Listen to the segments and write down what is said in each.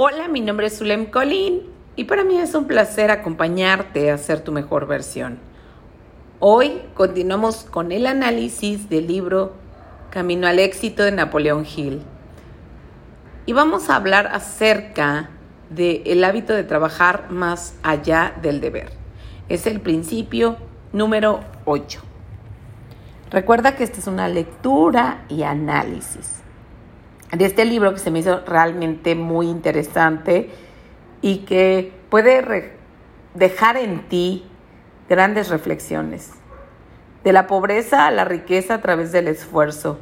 Hola, mi nombre es Zulem Colín y para mí es un placer acompañarte a ser tu mejor versión. Hoy continuamos con el análisis del libro Camino al éxito de Napoleón Hill. Y vamos a hablar acerca del hábito de trabajar más allá del deber. Es el principio número 8. Recuerda que esta es una lectura y análisis de este libro que se me hizo realmente muy interesante y que puede dejar en ti grandes reflexiones. De la pobreza a la riqueza a través del esfuerzo.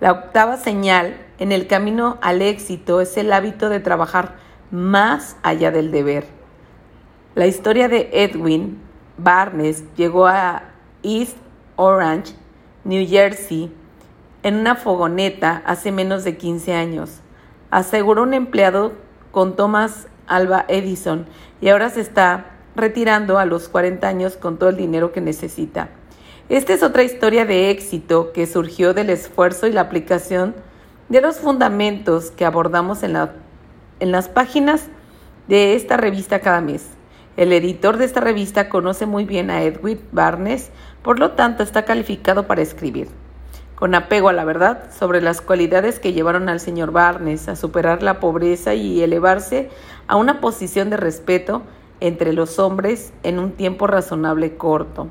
La octava señal en el camino al éxito es el hábito de trabajar más allá del deber. La historia de Edwin Barnes llegó a East Orange, New Jersey, en una fogoneta hace menos de 15 años. Aseguró un empleado con Thomas Alba Edison y ahora se está retirando a los 40 años con todo el dinero que necesita. Esta es otra historia de éxito que surgió del esfuerzo y la aplicación de los fundamentos que abordamos en, la, en las páginas de esta revista cada mes. El editor de esta revista conoce muy bien a Edwin Barnes, por lo tanto está calificado para escribir con apego a la verdad sobre las cualidades que llevaron al señor Barnes a superar la pobreza y elevarse a una posición de respeto entre los hombres en un tiempo razonable corto.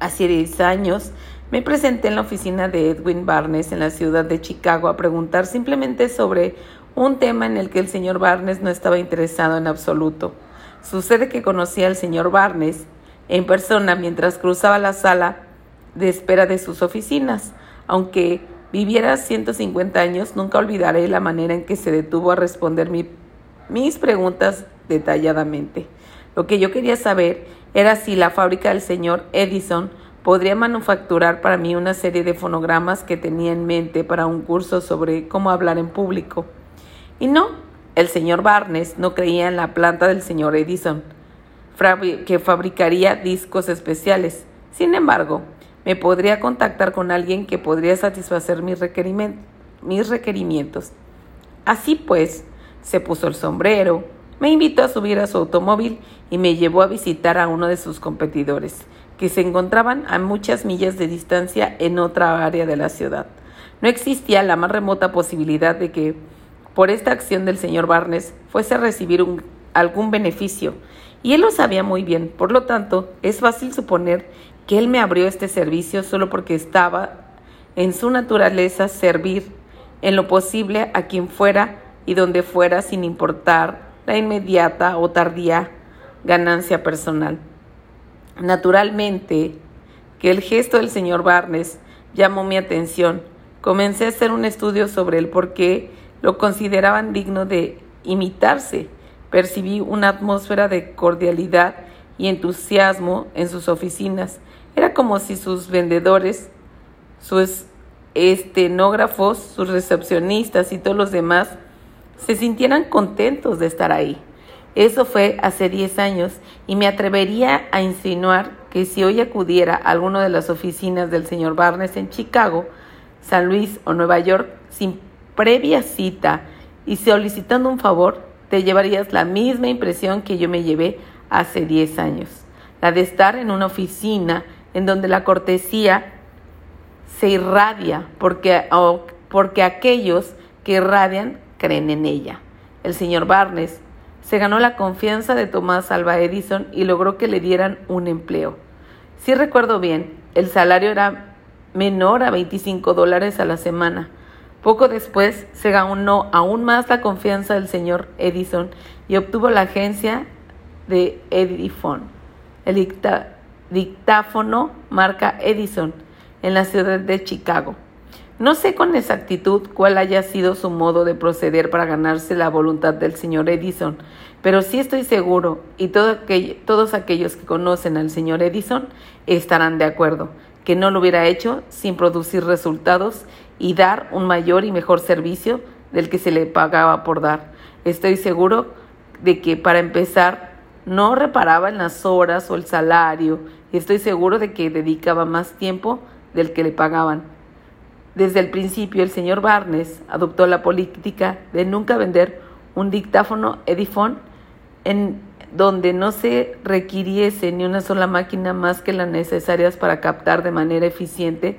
Hace 10 años me presenté en la oficina de Edwin Barnes en la ciudad de Chicago a preguntar simplemente sobre un tema en el que el señor Barnes no estaba interesado en absoluto. Sucede que conocí al señor Barnes en persona mientras cruzaba la sala de espera de sus oficinas. Aunque viviera 150 años, nunca olvidaré la manera en que se detuvo a responder mis preguntas detalladamente. Lo que yo quería saber era si la fábrica del señor Edison podría manufacturar para mí una serie de fonogramas que tenía en mente para un curso sobre cómo hablar en público. Y no, el señor Barnes no creía en la planta del señor Edison, que fabricaría discos especiales. Sin embargo, me podría contactar con alguien que podría satisfacer mis, requerimientos. Así pues, se puso el sombrero, me invitó a subir a su automóvil y me llevó a visitar a uno de sus competidores, que se encontraban a muchas millas de distancia en otra área de la ciudad. No existía la más remota posibilidad de que por esta acción del señor Barnes fuese a recibir algún beneficio, y él lo sabía muy bien, por lo tanto, es fácil suponer que Él me abrió este servicio solo porque estaba en su naturaleza servir en lo posible a quien fuera y donde fuera sin importar la inmediata o tardía ganancia personal. Naturalmente que el gesto del señor Barnes llamó mi atención. Comencé a hacer un estudio sobre el por qué lo consideraban digno de imitarse. Percibí una atmósfera de cordialidad y entusiasmo en sus oficinas era como si sus vendedores, sus estenógrafos, sus recepcionistas y todos los demás se sintieran contentos de estar ahí. Eso fue hace 10 años y me atrevería a insinuar que si hoy acudiera a alguna de las oficinas del señor Barnes en Chicago, San Luis o Nueva York sin previa cita y solicitando un favor, te llevarías la misma impresión que yo me llevé hace 10 años, la de estar en una oficina en donde la cortesía se irradia porque, porque aquellos que irradian creen en ella. El señor Barnes se ganó la confianza de Tomás Alba Edison y logró que le dieran un empleo. Si recuerdo bien, el salario era menor a 25 dólares a la semana. Poco después se ganó aún más la confianza del señor Edison y obtuvo la agencia de Edifon. El, dictáfono marca Edison en la ciudad de Chicago. No sé con exactitud cuál haya sido su modo de proceder para ganarse la voluntad del señor Edison, pero sí estoy seguro, y todos aquellos que conocen al señor Edison estarán de acuerdo, que no lo hubiera hecho sin producir resultados y dar un mayor y mejor servicio del que se le pagaba por dar. Estoy seguro de que para empezar no reparaba en las horas o el salario y estoy seguro de que dedicaba más tiempo del que le pagaban. Desde el principio el señor Barnes adoptó la política de nunca vender un dictáfono Edifone en donde no se requiriese ni una sola máquina más que las necesarias para captar de manera eficiente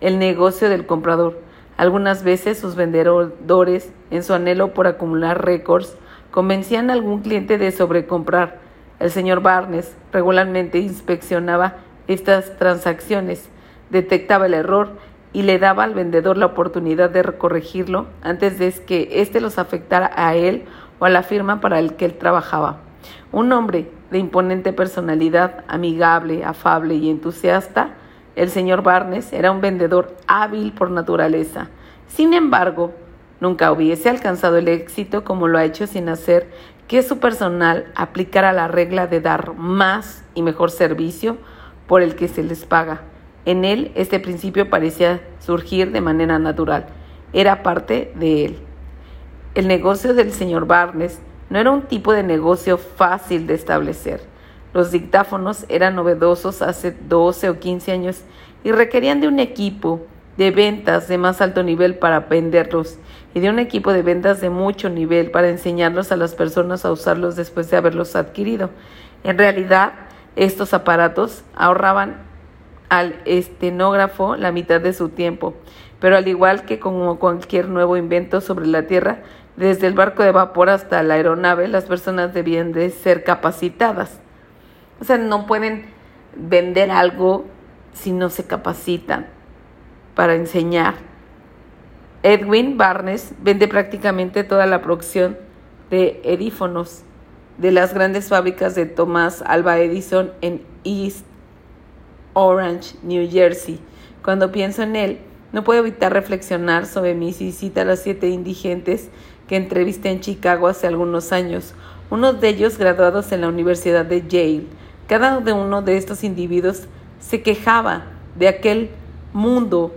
el negocio del comprador. Algunas veces sus vendedores, en su anhelo por acumular récords, convencían a algún cliente de sobrecomprar. El señor Barnes regularmente inspeccionaba estas transacciones, detectaba el error y le daba al vendedor la oportunidad de corregirlo antes de que éste los afectara a él o a la firma para el que él trabajaba. Un hombre de imponente personalidad, amigable, afable y entusiasta, el señor Barnes era un vendedor hábil por naturaleza. Sin embargo, nunca hubiese alcanzado el éxito como lo ha hecho sin hacer que su personal aplicara la regla de dar más y mejor servicio por el que se les paga. En él este principio parecía surgir de manera natural, era parte de él. El negocio del señor Barnes no era un tipo de negocio fácil de establecer. Los dictáfonos eran novedosos hace 12 o 15 años y requerían de un equipo de ventas de más alto nivel para venderlos y de un equipo de ventas de mucho nivel para enseñarlos a las personas a usarlos después de haberlos adquirido. En realidad, estos aparatos ahorraban al estenógrafo la mitad de su tiempo, pero al igual que como cualquier nuevo invento sobre la Tierra, desde el barco de vapor hasta la aeronave, las personas debían de ser capacitadas. O sea, no pueden vender algo si no se capacitan para enseñar. Edwin Barnes vende prácticamente toda la producción de edífonos de las grandes fábricas de Thomas Alba Edison en East Orange, New Jersey. Cuando pienso en él, no puedo evitar reflexionar sobre mis visitas a las siete indigentes que entrevisté en Chicago hace algunos años, unos de ellos graduados en la Universidad de Yale. Cada uno de estos individuos se quejaba de aquel mundo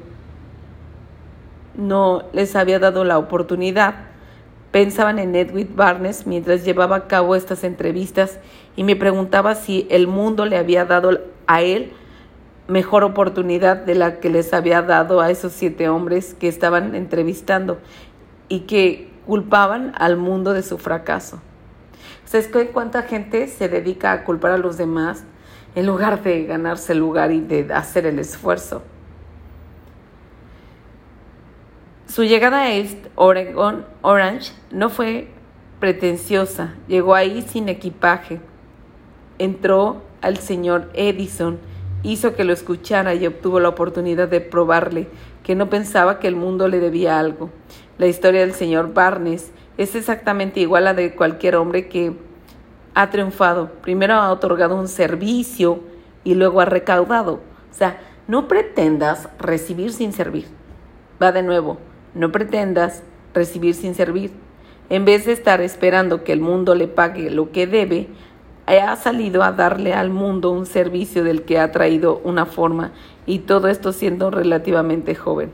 no les había dado la oportunidad. Pensaban en Edwin Barnes mientras llevaba a cabo estas entrevistas y me preguntaba si el mundo le había dado a él mejor oportunidad de la que les había dado a esos siete hombres que estaban entrevistando y que culpaban al mundo de su fracaso. ¿Sabes cuánta gente se dedica a culpar a los demás en lugar de ganarse el lugar y de hacer el esfuerzo? Su llegada a East Oregon Orange no fue pretenciosa, llegó ahí sin equipaje. Entró al señor Edison hizo que lo escuchara y obtuvo la oportunidad de probarle que no pensaba que el mundo le debía algo. La historia del señor Barnes es exactamente igual a la de cualquier hombre que ha triunfado. Primero ha otorgado un servicio y luego ha recaudado. O sea, no pretendas recibir sin servir. Va de nuevo, no pretendas recibir sin servir. En vez de estar esperando que el mundo le pague lo que debe, ha salido a darle al mundo un servicio del que ha traído una forma y todo esto siendo relativamente joven.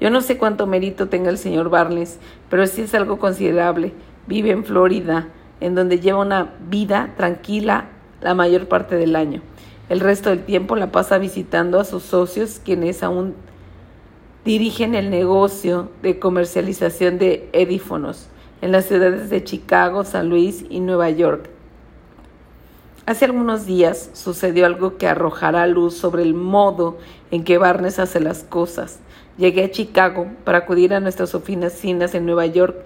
Yo no sé cuánto mérito tenga el señor Barnes, pero sí es algo considerable. Vive en Florida, en donde lleva una vida tranquila la mayor parte del año. El resto del tiempo la pasa visitando a sus socios, quienes aún dirigen el negocio de comercialización de edífonos en las ciudades de Chicago, San Luis y Nueva York. Hace algunos días sucedió algo que arrojará luz sobre el modo en que Barnes hace las cosas. Llegué a Chicago para acudir a nuestras oficinas en Nueva York,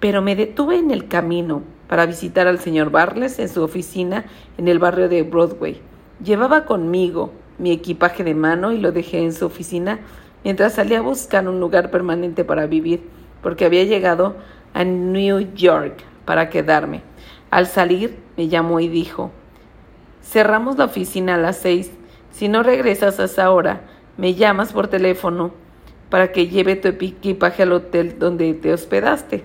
pero me detuve en el camino para visitar al señor Barnes en su oficina en el barrio de Broadway. Llevaba conmigo mi equipaje de mano y lo dejé en su oficina mientras salía a buscar un lugar permanente para vivir, porque había llegado a New York para quedarme. Al salir me llamó y dijo, Cerramos la oficina a las seis. Si no regresas a esa hora, me llamas por teléfono para que lleve tu equipaje al hotel donde te hospedaste.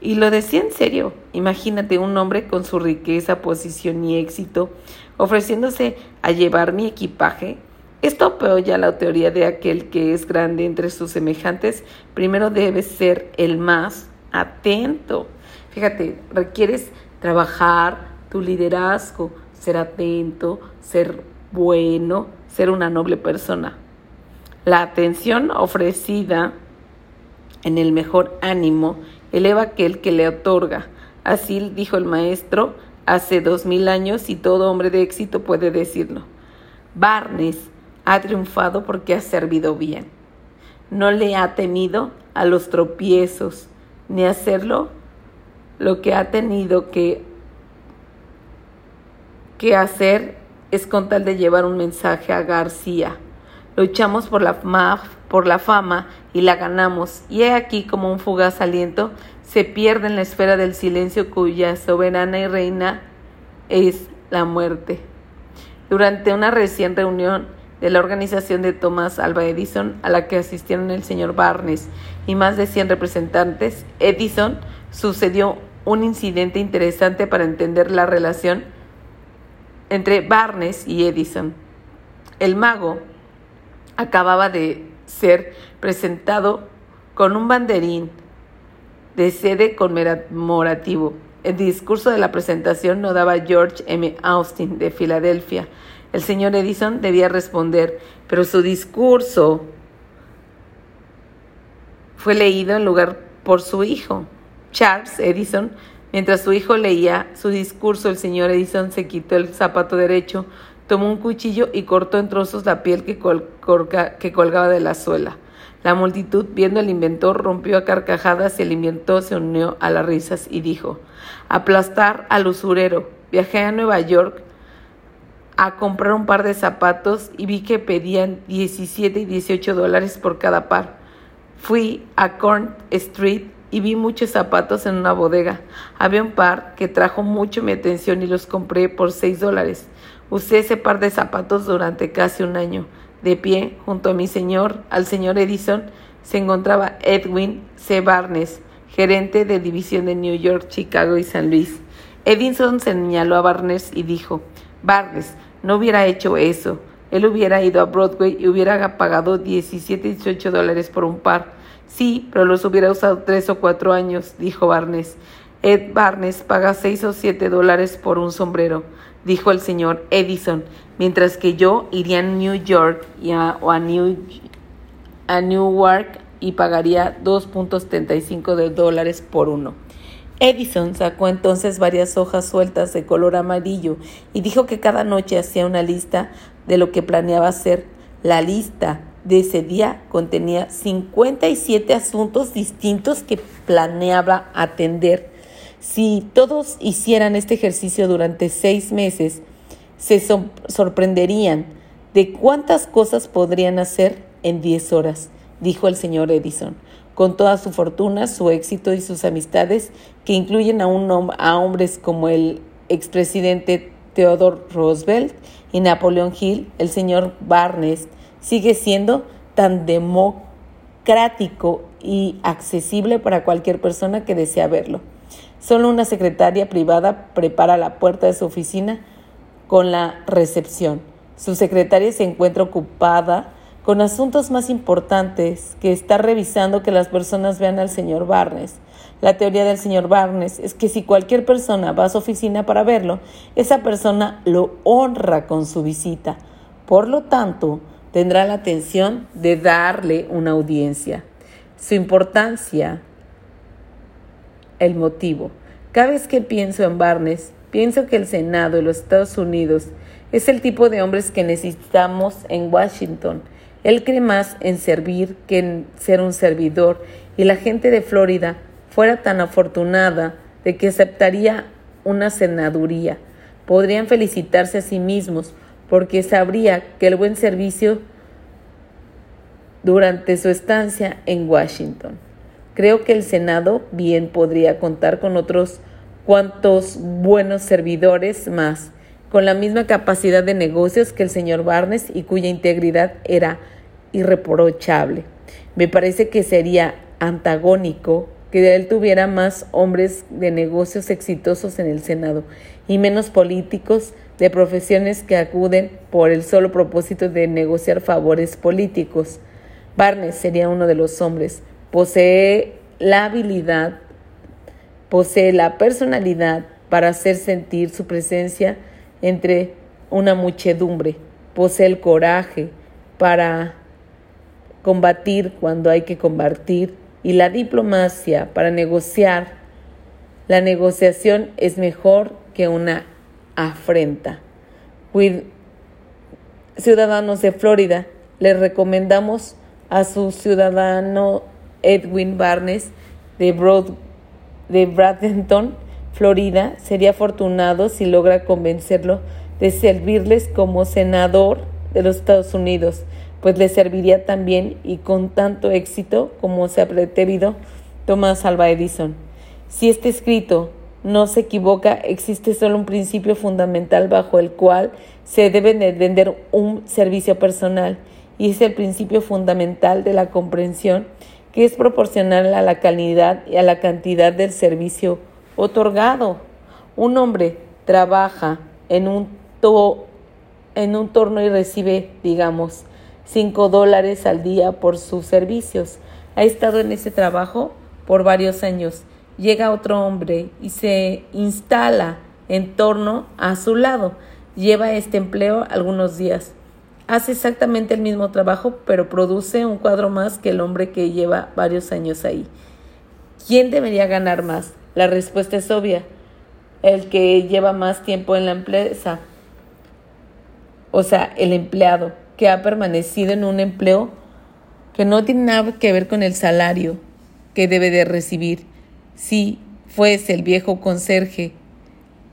Y lo decía en serio. Imagínate un hombre con su riqueza, posición y éxito ofreciéndose a llevar mi equipaje. Esto apoya la teoría de aquel que es grande entre sus semejantes. Primero debe ser el más atento. Fíjate, requieres trabajar tu liderazgo, ser atento, ser bueno, ser una noble persona. La atención ofrecida en el mejor ánimo eleva aquel que le otorga. Así dijo el maestro hace dos mil años y todo hombre de éxito puede decirlo. Barnes ha triunfado porque ha servido bien. No le ha temido a los tropiezos, ni hacerlo lo que ha tenido que, que hacer es con tal de llevar un mensaje a García. Luchamos por la, por la fama y la ganamos, y he aquí como un fugaz aliento se pierde en la esfera del silencio cuya soberana y reina es la muerte. Durante una recién reunión de la organización de Thomas Alba Edison, a la que asistieron el señor Barnes y más de 100 representantes, Edison sucedió un incidente interesante para entender la relación entre Barnes y Edison. El mago acababa de ser presentado con un banderín de sede conmemorativo. El discurso de la presentación no daba George M. Austin de Filadelfia. El señor Edison debía responder, pero su discurso fue leído en lugar por su hijo, Charles Edison. Mientras su hijo leía su discurso, el señor Edison se quitó el zapato derecho, tomó un cuchillo y cortó en trozos la piel que, colgaba de la suela. La multitud, viendo al inventor, rompió a carcajadas y el inventor se unió a las risas y dijo, aplastar al usurero. Viajé a Nueva York a comprar un par de zapatos y vi que pedían 17 y 18 dólares por cada par. Fui a Corn Street y vi muchos zapatos en una bodega. Había un par que trajo mucho mi atención y los compré por 6 dólares. Usé ese par de zapatos durante casi un año. De pie, junto a mi señor, al señor Edison, se encontraba Edwin C. Barnes, gerente de división de New York, Chicago y San Luis. Edison señaló a Barnes y dijo, Barnes, no hubiera hecho eso. Él hubiera ido a Broadway y hubiera pagado 17 y 18 dólares por un par. Sí, pero los hubiera usado tres o cuatro años, dijo Barnes. Ed Barnes paga seis o siete dólares por un sombrero, dijo el señor Edison, mientras que yo iría a New York y a, o a, New, a Newark y pagaría 2.75 de dólares por uno. Edison sacó entonces varias hojas sueltas de color amarillo y dijo que cada noche hacía una lista de lo que planeaba hacer. La lista de ese día contenía 57 asuntos distintos que planeaba atender. Si todos hicieran este ejercicio durante seis meses, se sorprenderían de cuántas cosas podrían hacer en 10 horas, dijo el señor Edison. Con toda su fortuna, su éxito y sus amistades, que incluyen a, un, hombres como el expresidente Theodore Roosevelt y Napoleón Hill, el señor Barnes sigue siendo tan democrático y accesible para cualquier persona que desea verlo. Solo una secretaria privada prepara la puerta de su oficina con la recepción. Su secretaria se encuentra ocupada con asuntos más importantes que está revisando que las personas vean al señor Barnes. La teoría del señor Barnes es que si cualquier persona va a su oficina para verlo, esa persona lo honra con su visita. Por lo tanto, tendrá la atención de darle una audiencia. Su importancia, el motivo. Cada vez que pienso en Barnes, pienso que el Senado de los Estados Unidos es el tipo de hombres que necesitamos en Washington. Él cree más en servir que en ser un servidor y la gente de Florida fuera tan afortunada de que aceptaría una senaduría. Podrían felicitarse a sí mismos porque sabría que el buen servicio durante su estancia en Washington. Creo que el Senado bien podría contar con otros cuantos buenos servidores más, con la misma capacidad de negocios que el señor Barnes y cuya integridad era irreprochable. Me parece que sería antagónico que él tuviera más hombres de negocios exitosos en el Senado y menos políticos de profesiones que acuden por el solo propósito de negociar favores políticos. Barnes sería uno de los hombres. Posee la habilidad, posee la personalidad para hacer sentir su presencia entre una muchedumbre. Posee el coraje para combatir cuando hay que combatir. Y la diplomacia para negociar La negociación es mejor que una afrenta. Ciudadanos de Florida, les recomendamos a su ciudadano Edwin Barnes de, Broad, de Bradenton, Florida, sería afortunado si logra convencerlo de servirles como senador de los Estados Unidos, pues le serviría también y con tanto éxito como se ha pretendido Thomas Alva Edison. Si este escrito no se equivoca, existe solo un principio fundamental bajo el cual se debe de vender un servicio personal y es el principio fundamental de la comprensión que es proporcional a la calidad y a la cantidad del servicio otorgado. Un hombre trabaja en un, en un torno y recibe, digamos, 5 dólares al día por sus servicios. Ha estado en ese trabajo por varios años. Llega otro hombre y se instala en torno a su lado. Lleva este empleo algunos días hace exactamente el mismo trabajo, pero produce un cuadro más que el hombre que lleva varios años ahí. ¿Quién debería ganar más? La respuesta es obvia. El que lleva más tiempo en la empresa. O sea, el empleado que ha permanecido en un empleo que no tiene nada que ver con el salario que debe de recibir. Si fuese el viejo conserje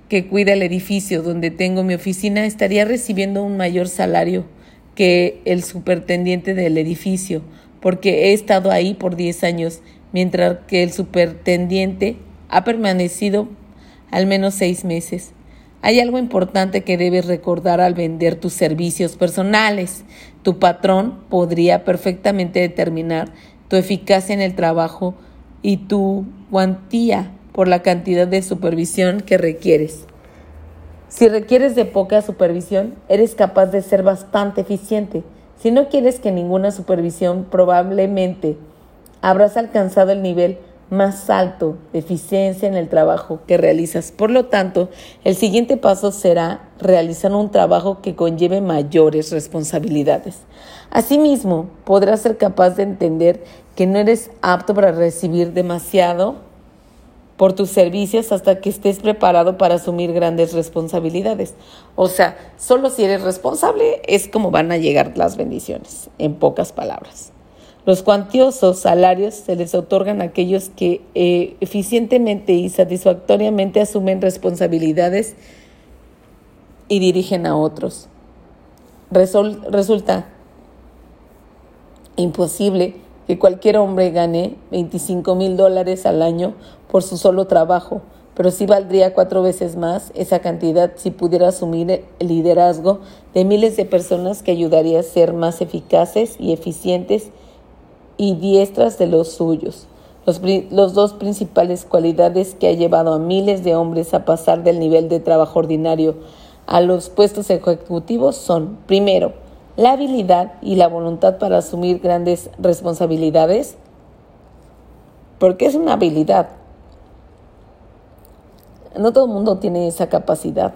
que cuida el edificio donde tengo mi oficina, estaría recibiendo un mayor salario que el supertendiente del edificio, porque he estado ahí por 10 años, mientras que el supertendiente ha permanecido al menos seis meses. Hay algo importante que debes recordar al vender tus servicios personales. Tu patrón podría perfectamente determinar tu eficacia en el trabajo y tu cuantía por la cantidad de supervisión que requieres. Si requieres de poca supervisión, eres capaz de ser bastante eficiente. Si no quieres que ninguna supervisión, probablemente habrás alcanzado el nivel más alto de eficiencia en el trabajo que realizas. Por lo tanto, el siguiente paso será realizar un trabajo que conlleve mayores responsabilidades. Asimismo, podrás ser capaz de entender que no eres apto para recibir demasiado por tus servicios hasta que estés preparado para asumir grandes responsabilidades. O sea, solo si eres responsable es como van a llegar las bendiciones, en pocas palabras. Los cuantiosos salarios se les otorgan a aquellos que eh, eficientemente y satisfactoriamente asumen responsabilidades y dirigen a otros. resulta imposible que cualquier hombre gane 25 mil dólares al año por su solo trabajo, pero sí valdría cuatro veces más esa cantidad si pudiera asumir el liderazgo de miles de personas que ayudaría a ser más eficaces y eficientes y diestras de los suyos. Los, los, dos principales cualidades que ha llevado a miles de hombres a pasar del nivel de trabajo ordinario a los puestos ejecutivos son, primero, la habilidad y la voluntad para asumir grandes responsabilidades, porque es una habilidad, no todo el mundo tiene esa capacidad.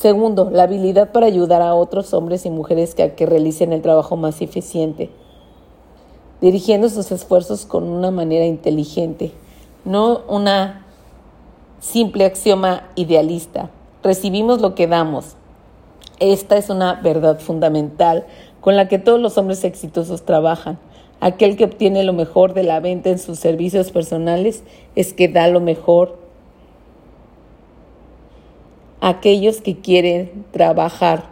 Segundo, la habilidad para ayudar a otros hombres y mujeres que, a que realicen el trabajo más eficiente, dirigiendo sus esfuerzos con una manera inteligente, no una simple axioma idealista. Recibimos lo que damos. Esta es una verdad fundamental con la que todos los hombres exitosos trabajan. Aquel que obtiene lo mejor de la venta en sus servicios personales es que da lo mejor. Aquellos que quieren trabajar,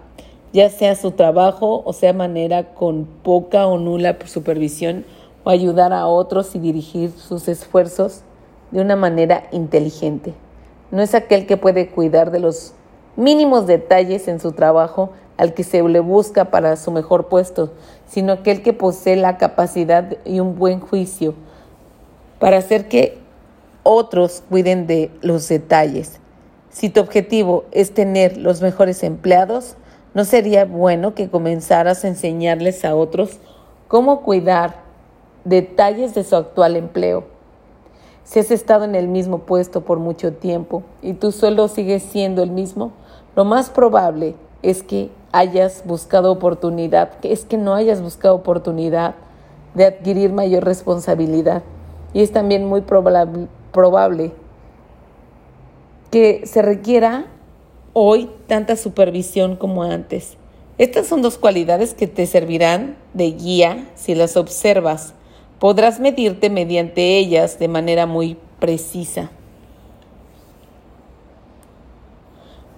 ya sea su trabajo o sea manera con poca o nula supervisión o ayudar a otros y dirigir sus esfuerzos de una manera inteligente. No es aquel que puede cuidar de los mínimos detalles en su trabajo al que se le busca para su mejor puesto, sino aquel que posee la capacidad y un buen juicio para hacer que otros cuiden de los detalles. Si tu objetivo es tener los mejores empleados, ¿no sería bueno que comenzaras a enseñarles a otros cómo cuidar detalles de su actual empleo? Si has estado en el mismo puesto por mucho tiempo y tu sueldo sigue siendo el mismo, lo más probable es que hayas buscado oportunidad, es que no hayas buscado oportunidad de adquirir mayor responsabilidad. Y es también muy probable que se requiera hoy tanta supervisión como antes. Estas son dos cualidades que te servirán de guía si las observas. Podrás medirte mediante ellas de manera muy precisa.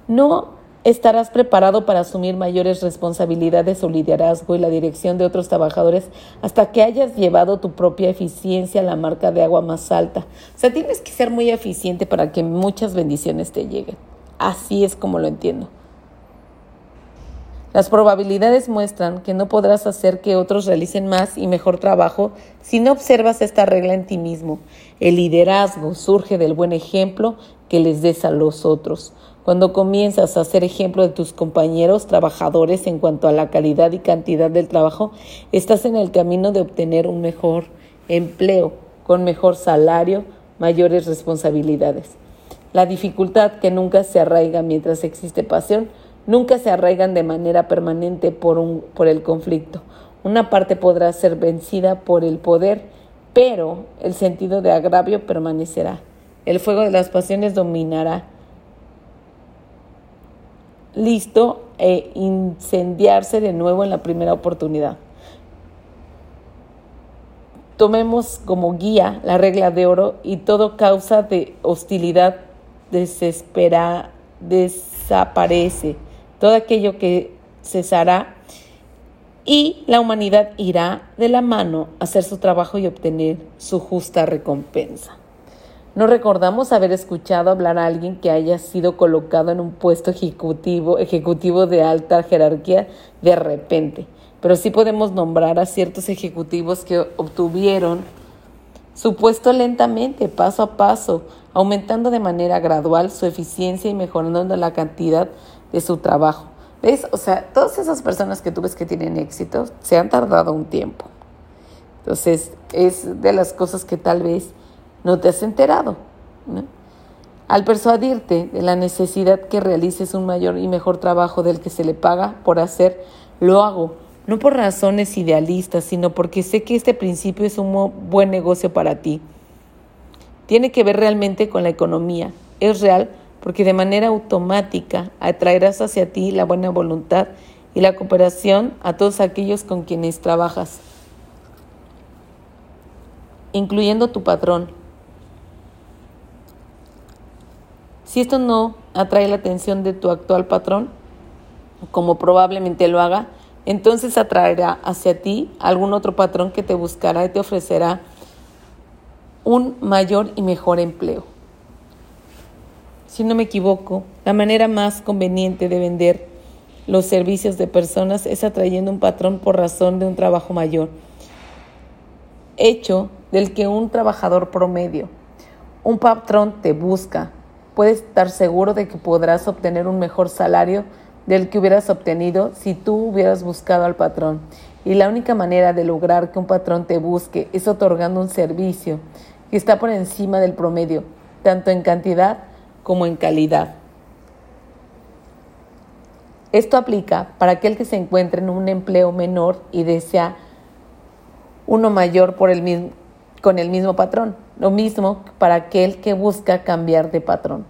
No estarás preparado para asumir mayores responsabilidades o liderazgo y la dirección de otros trabajadores hasta que hayas llevado tu propia eficiencia a la marca de agua más alta. O sea, tienes que ser muy eficiente para que muchas bendiciones te lleguen. Así es como lo entiendo. Las probabilidades muestran que no podrás hacer que otros realicen más y mejor trabajo si no observas esta regla en ti mismo. El liderazgo surge del buen ejemplo que les des a los otros. Cuando comienzas a ser ejemplo de tus compañeros trabajadores en cuanto a la calidad y cantidad del trabajo, estás en el camino de obtener un mejor empleo, con mejor salario, mayores responsabilidades. La dificultad que nunca se arraiga mientras existe pasión, nunca se arraigan de manera permanente por, un, por el conflicto. Una parte podrá ser vencida por el poder, pero el sentido de agravio permanecerá. El fuego de las pasiones dominará listo e incendiarse de nuevo en la primera oportunidad. Tomemos como guía la regla de oro y todo causa de hostilidad desespera, desaparece. Todo aquello que cesará y la humanidad irá de la mano a hacer su trabajo y obtener su justa recompensa. No recordamos haber escuchado hablar a alguien que haya sido colocado en un puesto ejecutivo, ejecutivo de alta jerarquía de repente, pero sí podemos nombrar a ciertos ejecutivos que obtuvieron su puesto lentamente, paso a paso, aumentando de manera gradual su eficiencia y mejorando la cantidad de su trabajo. ¿Ves? O sea, todas esas personas que tú ves que tienen éxito se han tardado un tiempo. Entonces, es de las cosas que tal vez no te has enterado. Al persuadirte de la necesidad que realices un mayor y mejor trabajo del que se le paga por hacer, lo hago, no por razones idealistas, sino porque sé que este principio es un buen negocio para ti. Tiene que ver realmente con la economía. Es real porque de manera automática atraerás hacia ti la buena voluntad y la cooperación a todos aquellos con quienes trabajas, incluyendo tu patrón Si esto no atrae la atención de tu actual patrón, como probablemente lo haga, entonces atraerá hacia ti algún otro patrón que te buscará y te ofrecerá un mayor y mejor empleo. Si no me equivoco, la manera más conveniente de vender los servicios de personas es atrayendo un patrón por razón de un trabajo mayor, hecho del que un trabajador promedio. Un patrón te busca, puedes estar seguro de que podrás obtener un mejor salario del que hubieras obtenido si tú hubieras buscado al patrón. Y la única manera de lograr que un patrón te busque es otorgando un servicio que está por encima del promedio, tanto en cantidad como en calidad. Esto aplica para aquel que se encuentre en un empleo menor y desea uno mayor por el mismo, con el mismo patrón. Lo mismo para aquel que busca cambiar de patrón.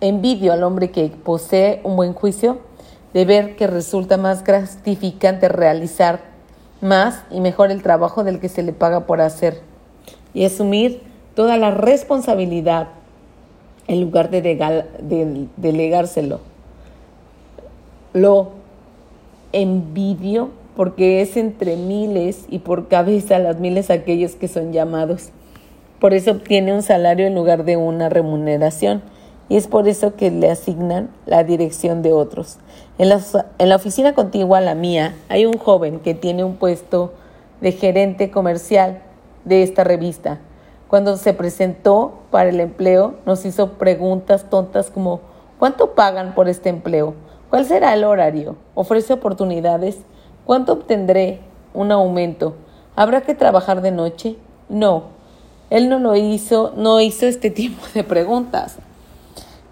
Envidio al hombre que posee un buen juicio de ver que resulta más gratificante realizar más y mejor el trabajo del que se le paga por hacer y asumir toda la responsabilidad en lugar de, de delegárselo. Lo envidio porque es entre miles y por cabeza las miles aquellos que son llamados. Por eso obtiene un salario en lugar de una remuneración y es por eso que le asignan la dirección de otros. En la, oficina contigua a la mía hay un joven que tiene un puesto de gerente comercial de esta revista. Cuando se presentó para el empleo nos hizo preguntas tontas como ¿cuánto pagan por este empleo? ¿Cuál será el horario? ¿Ofrece oportunidades? ¿Cuánto obtendré? Un aumento. ¿Habrá que trabajar de noche? No. Él no lo hizo, no hizo este tipo de preguntas.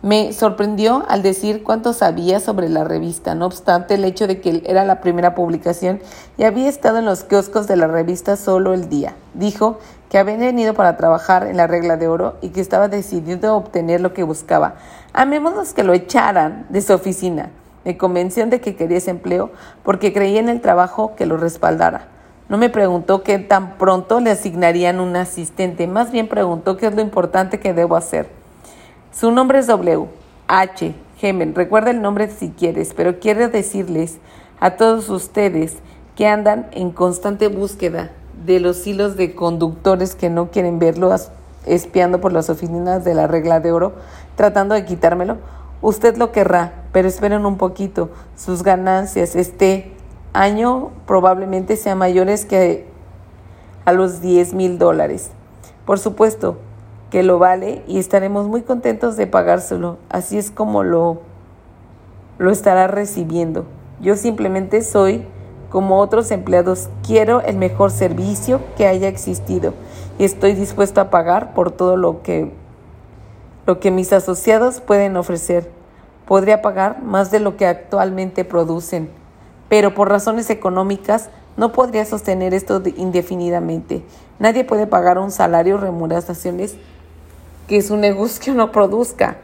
Me sorprendió al decir cuánto sabía sobre la revista, no obstante el hecho de que era la primera publicación y había estado en los kioscos de la revista solo el día. Dijo que había venido para trabajar en la regla de oro y que estaba decidido a obtener lo que buscaba, a menos que lo echaran de su oficina. Me convenció de que quería ese empleo porque creía en el trabajo que lo respaldara. No me preguntó qué tan pronto le asignarían un asistente, más bien preguntó qué es lo importante que debo hacer. Su nombre es W. H. Gemen. Recuerda el nombre si quieres, pero quiero decirles a todos ustedes que andan en constante búsqueda de los hilos de conductores que no quieren verlo espiando por las oficinas de la regla de oro, tratando de quitármelo. Usted lo querrá, pero esperen un poquito. Sus ganancias este año probablemente sean mayores que a los 10 mil dólares. Por supuesto, que lo vale y estaremos muy contentos de pagárselo. Así es como lo, lo estará recibiendo. Yo simplemente soy como otros empleados. Quiero el mejor servicio que haya existido y estoy dispuesto a pagar por todo lo que, lo que mis asociados pueden ofrecer. Podría pagar más de lo que actualmente producen, pero por razones económicas no podría sostener esto indefinidamente. Nadie puede pagar un salario, remuneraciones que su negocio no produzca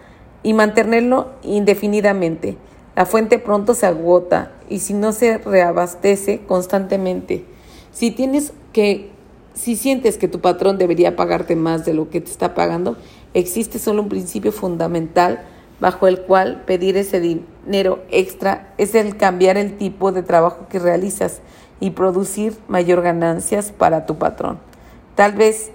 y mantenerlo indefinidamente. La fuente pronto se agota y si no se reabastece constantemente. Si tienes que si sientes que tu patrón debería pagarte más de lo que te está pagando, existe solo un principio fundamental bajo el cual pedir ese dinero extra es el cambiar el tipo de trabajo que realizas y producir mayor ganancias para tu patrón. Tal vez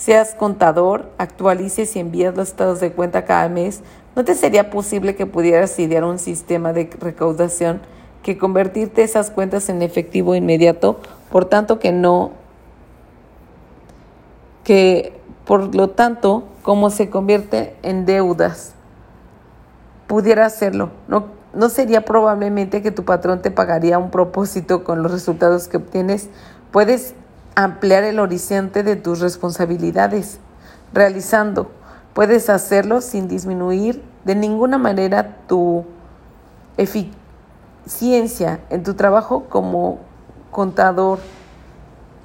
seas contador, actualices y envías los estados de cuenta cada mes, ¿no te sería posible que pudieras idear un sistema de recaudación que convertirte esas cuentas en efectivo inmediato, por tanto que no, que por lo tanto, como se convierte en deudas, pudiera hacerlo? ¿No, ¿No sería probablemente que tu patrón te pagaría un propósito con los resultados que obtienes? Puedes ampliar el horizonte de tus responsabilidades. Realizando, puedes hacerlo sin disminuir de ninguna manera tu eficiencia en tu trabajo como contador.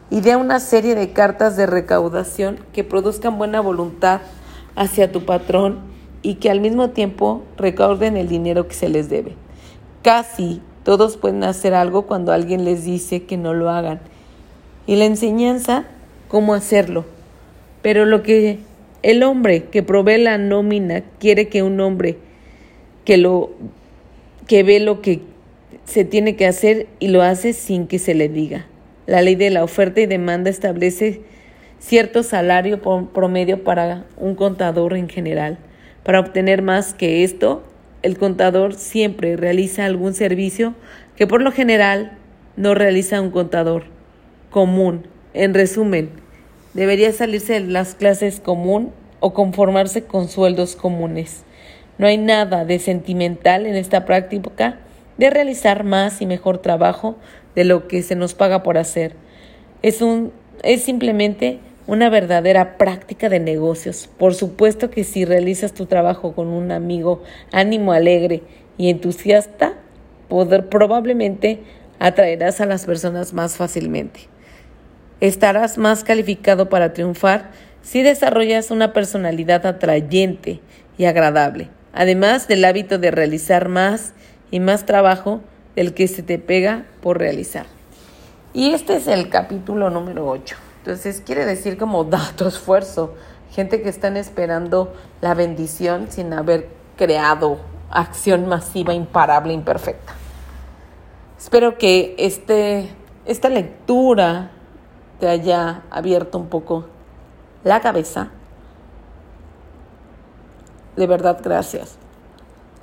Idea una serie de cartas de recaudación que produzcan buena voluntad hacia tu patrón y que al mismo tiempo recauden el dinero que se les debe. Casi todos pueden hacer algo cuando alguien les dice que no lo hagan y la enseñanza cómo hacerlo. Pero lo que el hombre que provee la nómina quiere que un hombre que lo que ve lo que se tiene que hacer y lo hace sin que se le diga. La ley de la oferta y demanda establece cierto salario promedio para un contador en general. Para obtener más que esto, el contador siempre realiza algún servicio que por lo general no realiza un contador común. En resumen, debería salirse de las clases común o conformarse con sueldos comunes. No hay nada de sentimental en esta práctica de realizar más y mejor trabajo de lo que se nos paga por hacer. Es, un, es simplemente una verdadera práctica de negocios. Por supuesto que si realizas tu trabajo con un amigo ánimo alegre y entusiasta, poder, probablemente atraerás a las personas más fácilmente. Estarás más calificado para triunfar si desarrollas una personalidad atrayente y agradable, además del hábito de realizar más y más trabajo del que se te pega por realizar. Y este es el capítulo número 8. Entonces quiere decir como dato esfuerzo, gente que están esperando la bendición sin haber creado acción masiva, imparable, imperfecta. Espero que este, esta lectura te haya abierto un poco la cabeza. De verdad, gracias.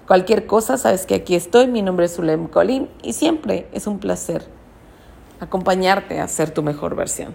Cualquier cosa, sabes que aquí estoy. Mi nombre es Zulem Colín y siempre es un placer acompañarte a ser tu mejor versión.